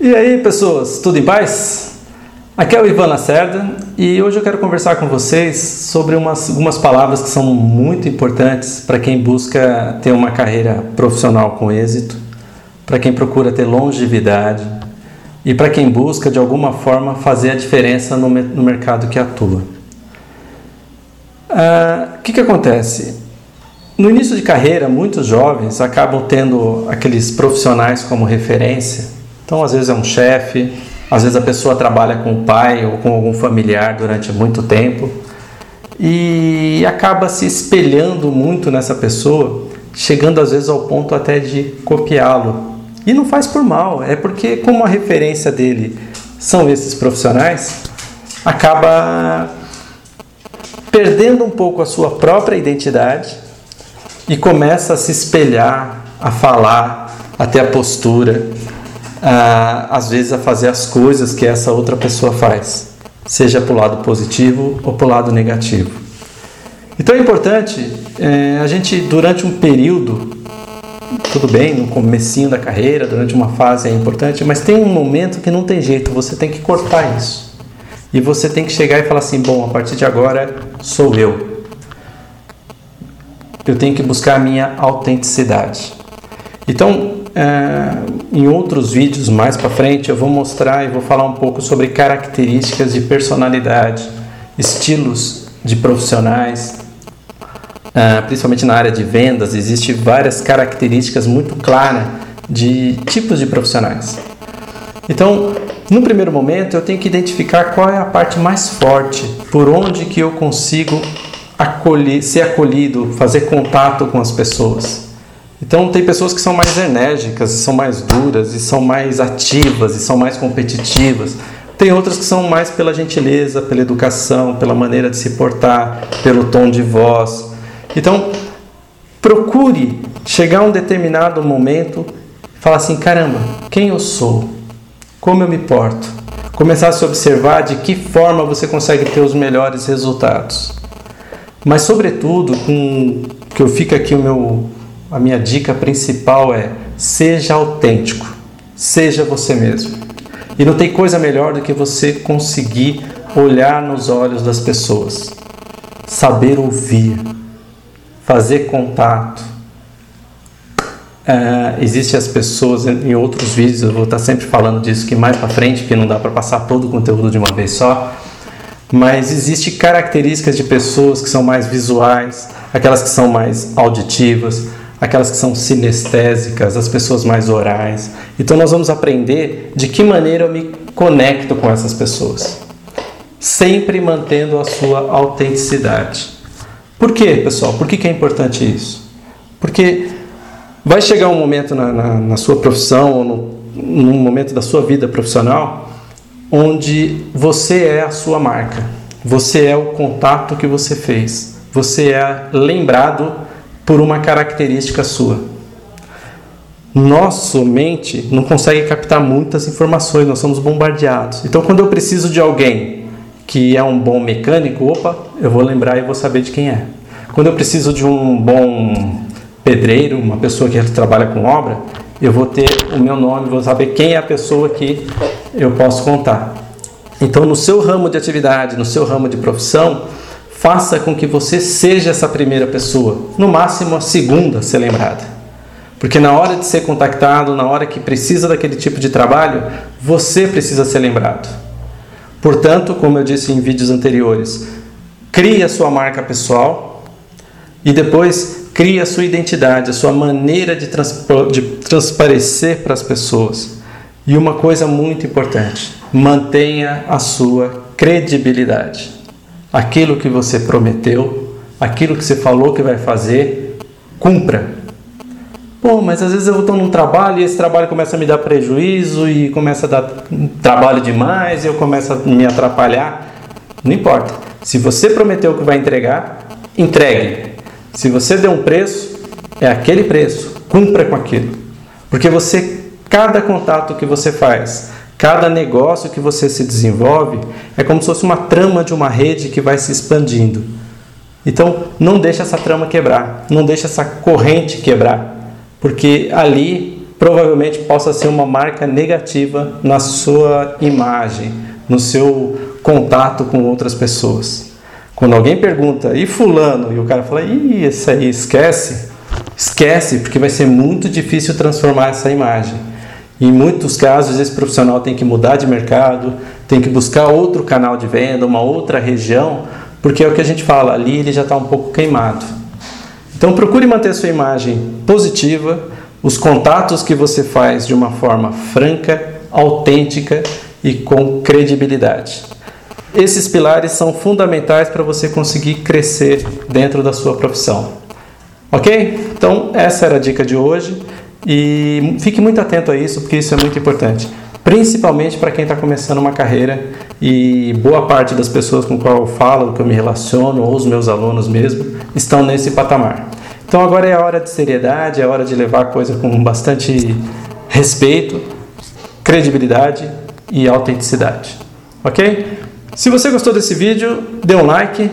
E aí, pessoas, tudo em paz? Aqui é o Ivan Lacerda e hoje eu quero conversar com vocês sobre umas, algumas palavras que são muito importantes para quem busca ter uma carreira profissional com êxito, para quem procura ter longevidade e para quem busca de alguma forma fazer a diferença no, no mercado que atua. O ah, que, que acontece? No início de carreira, muitos jovens acabam tendo aqueles profissionais como referência então, às vezes é um chefe, às vezes a pessoa trabalha com o pai ou com algum familiar durante muito tempo e acaba se espelhando muito nessa pessoa, chegando às vezes ao ponto até de copiá-lo. E não faz por mal, é porque, como a referência dele são esses profissionais, acaba perdendo um pouco a sua própria identidade e começa a se espelhar, a falar, a ter a às vezes a fazer as coisas que essa outra pessoa faz, seja para o lado positivo ou para o lado negativo. Então é importante é, a gente durante um período, tudo bem, no comecinho da carreira, durante uma fase é importante, mas tem um momento que não tem jeito, você tem que cortar isso. E você tem que chegar e falar assim, bom, a partir de agora sou eu. Eu tenho que buscar a minha autenticidade. Então, em outros vídeos mais para frente eu vou mostrar e vou falar um pouco sobre características de personalidade, estilos de profissionais, é, principalmente na área de vendas, existem várias características muito claras de tipos de profissionais. Então, no primeiro momento, eu tenho que identificar qual é a parte mais forte, por onde que eu consigo acolher, ser acolhido, fazer contato com as pessoas. Então tem pessoas que são mais enérgicas, são mais duras, e são mais ativas, e são mais competitivas. Tem outras que são mais pela gentileza, pela educação, pela maneira de se portar, pelo tom de voz. Então, procure chegar a um determinado momento e falar assim: caramba, quem eu sou? Como eu me porto? Começar a se observar de que forma você consegue ter os melhores resultados. Mas, sobretudo, com que eu fica aqui o meu a minha dica principal é: seja autêntico, seja você mesmo. E não tem coisa melhor do que você conseguir olhar nos olhos das pessoas, saber ouvir, fazer contato. É, Existem as pessoas em outros vídeos, eu vou estar sempre falando disso que mais para frente, que não dá para passar todo o conteúdo de uma vez só, mas existem características de pessoas que são mais visuais, aquelas que são mais auditivas, aquelas que são sinestésicas, as pessoas mais orais. Então nós vamos aprender de que maneira eu me conecto com essas pessoas, sempre mantendo a sua autenticidade. Por quê, pessoal? Por que, que é importante isso? Porque vai chegar um momento na, na, na sua profissão ou no, num momento da sua vida profissional onde você é a sua marca, você é o contato que você fez, você é lembrado por uma característica sua. Nossa mente não consegue captar muitas informações, nós somos bombardeados. Então, quando eu preciso de alguém que é um bom mecânico, opa, eu vou lembrar e vou saber de quem é. Quando eu preciso de um bom pedreiro, uma pessoa que trabalha com obra, eu vou ter o meu nome, vou saber quem é a pessoa que eu posso contar. Então, no seu ramo de atividade, no seu ramo de profissão, faça com que você seja essa primeira pessoa, no máximo a segunda a ser lembrada. Porque na hora de ser contactado, na hora que precisa daquele tipo de trabalho, você precisa ser lembrado. Portanto, como eu disse em vídeos anteriores, crie a sua marca pessoal e depois crie a sua identidade, a sua maneira de, de transparecer para as pessoas. E uma coisa muito importante, mantenha a sua credibilidade aquilo que você prometeu, aquilo que você falou que vai fazer, cumpra. Pô, mas às vezes eu estou num trabalho e esse trabalho começa a me dar prejuízo e começa a dar trabalho demais e eu começo a me atrapalhar. Não importa. Se você prometeu que vai entregar, entregue. Se você deu um preço, é aquele preço. Cumpra com aquilo. Porque você, cada contato que você faz, Cada negócio que você se desenvolve é como se fosse uma trama de uma rede que vai se expandindo. Então, não deixe essa trama quebrar, não deixe essa corrente quebrar, porque ali provavelmente possa ser uma marca negativa na sua imagem, no seu contato com outras pessoas. Quando alguém pergunta, e fulano? E o cara fala, ih, esse aí, esquece. Esquece, porque vai ser muito difícil transformar essa imagem. Em muitos casos, esse profissional tem que mudar de mercado, tem que buscar outro canal de venda, uma outra região, porque é o que a gente fala, ali ele já está um pouco queimado. Então procure manter a sua imagem positiva, os contatos que você faz de uma forma franca, autêntica e com credibilidade. Esses pilares são fundamentais para você conseguir crescer dentro da sua profissão. Ok? Então, essa era a dica de hoje e fique muito atento a isso, porque isso é muito importante, principalmente para quem está começando uma carreira e boa parte das pessoas com qual eu falo, que eu me relaciono, ou os meus alunos mesmo, estão nesse patamar. Então agora é a hora de seriedade, é a hora de levar a coisa com bastante respeito, credibilidade e autenticidade. Ok? Se você gostou desse vídeo, dê um like.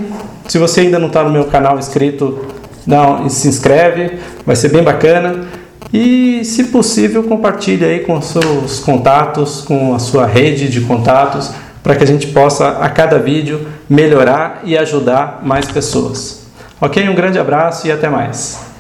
Se você ainda não está no meu canal inscrito, não, se inscreve, vai ser bem bacana. E, se possível, compartilhe aí com seus contatos, com a sua rede de contatos, para que a gente possa, a cada vídeo, melhorar e ajudar mais pessoas. Ok? Um grande abraço e até mais.